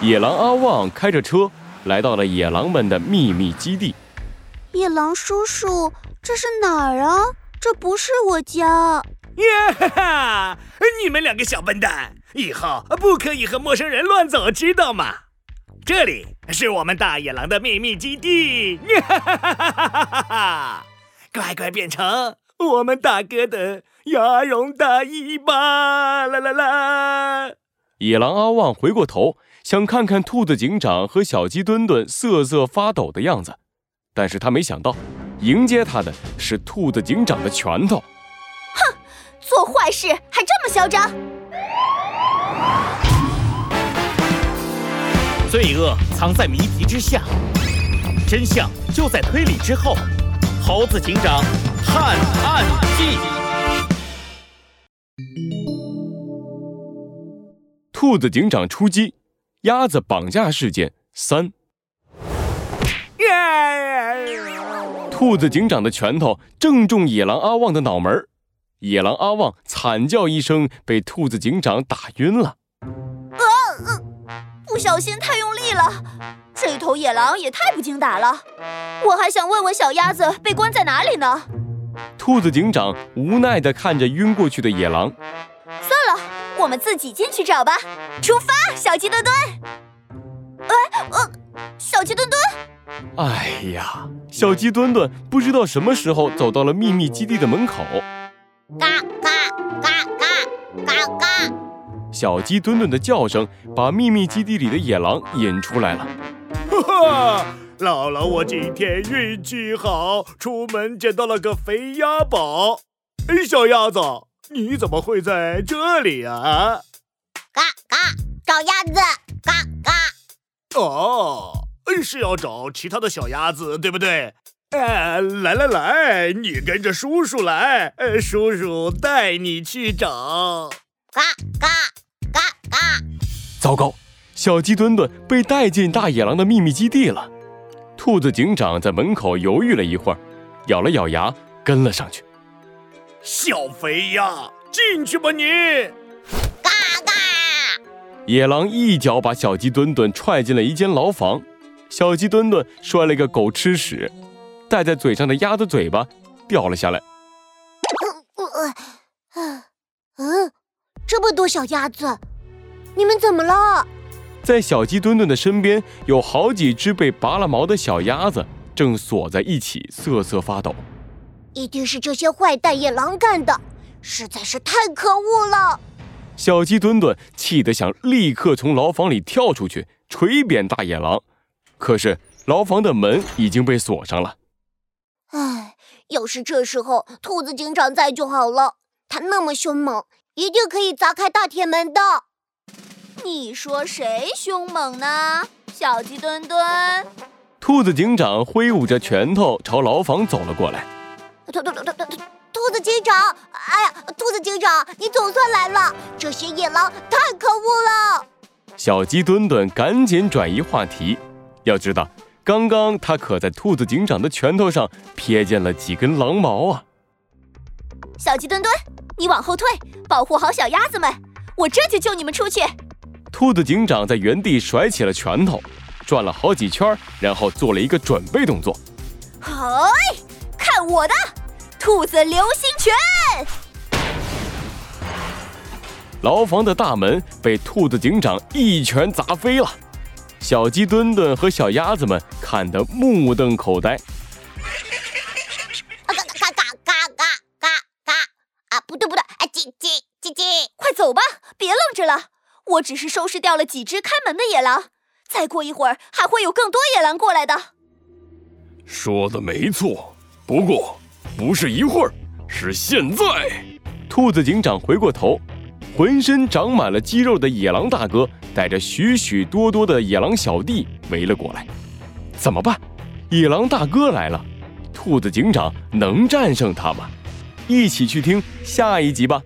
野狼阿旺开着车来到了野狼们的秘密基地。野狼叔叔，这是哪儿啊？这不是我家。呀哈哈！你们两个小笨蛋，以后不可以和陌生人乱走，知道吗？这里是我们大野狼的秘密基地。哈哈哈哈哈哈！乖乖变成我们大哥的鸭绒大衣吧！啦啦啦！野狼阿旺回过头，想看看兔子警长和小鸡墩墩瑟瑟发抖的样子，但是他没想到，迎接他的是兔子警长的拳头。哼，做坏事还这么嚣张！罪恶藏在谜题之下，真相就在推理之后。猴子警长探案记：兔子警长出击，鸭子绑架事件三。兔子警长的拳头正中野狼阿旺的脑门野狼阿旺惨叫一声，被兔子警长打晕了。啊！不小心太用力了，这头野狼也太不经打了。我还想问问小鸭子被关在哪里呢？兔子警长无奈地看着晕过去的野狼。算了，我们自己进去找吧。出发，小鸡墩墩。哎，呃，小鸡墩墩。哎呀，小鸡墩墩不知道什么时候走到了秘密基地的门口。嘎嘎嘎嘎嘎嘎！小鸡墩墩的叫声把秘密基地里的野狼引出来了。哈哈。姥姥，我今天运气好，出门捡到了个肥鸭宝。哎，小鸭子，你怎么会在这里啊？嘎嘎，找鸭子，嘎嘎。哦，是要找其他的小鸭子，对不对？哎，来来来，你跟着叔叔来，叔叔带你去找。嘎嘎嘎嘎。糟糕，小鸡墩墩被带进大野狼的秘密基地了。兔子警长在门口犹豫了一会儿，咬了咬牙，跟了上去。小肥鸭，进去吧你！嘎嘎！野狼一脚把小鸡墩墩踹进了一间牢房，小鸡墩墩摔了个狗吃屎，戴在嘴上的鸭子嘴巴掉了下来。嗯嗯，这么多小鸭子，你们怎么了？在小鸡墩墩的身边，有好几只被拔了毛的小鸭子，正锁在一起瑟瑟发抖。一定是这些坏蛋野狼干的，实在是太可恶了！小鸡墩墩气得想立刻从牢房里跳出去，捶扁大野狼。可是牢房的门已经被锁上了。唉，要是这时候兔子警长在就好了，他那么凶猛，一定可以砸开大铁门的。你说谁凶猛呢？小鸡墩墩。兔子警长挥舞着拳头朝牢房走了过来。兔兔兔兔兔兔子警长，哎呀，兔子警长，你总算来了！这些野狼太可恶了。小鸡墩墩赶紧转移话题。要知道，刚刚他可在兔子警长的拳头上瞥见了几根狼毛啊！小鸡墩墩，你往后退，保护好小鸭子们，我这就救你们出去。兔子警长在原地甩起了拳头，转了好几圈，然后做了一个准备动作。嗨，看我的兔子流星拳。牢房的大门被兔子警长一拳砸飞了，小鸡墩墩和小鸭子们看得目瞪口呆。啊嘎嘎嘎嘎嘎嘎嘎！啊，不对不对，啊叽叽叽叽！快走吧，别愣着了。我只是收拾掉了几只看门的野狼，再过一会儿还会有更多野狼过来的。说的没错，不过不是一会儿，是现在。兔子警长回过头，浑身长满了肌肉的野狼大哥带着许许多多的野狼小弟围了过来。怎么办？野狼大哥来了，兔子警长能战胜他吗？一起去听下一集吧。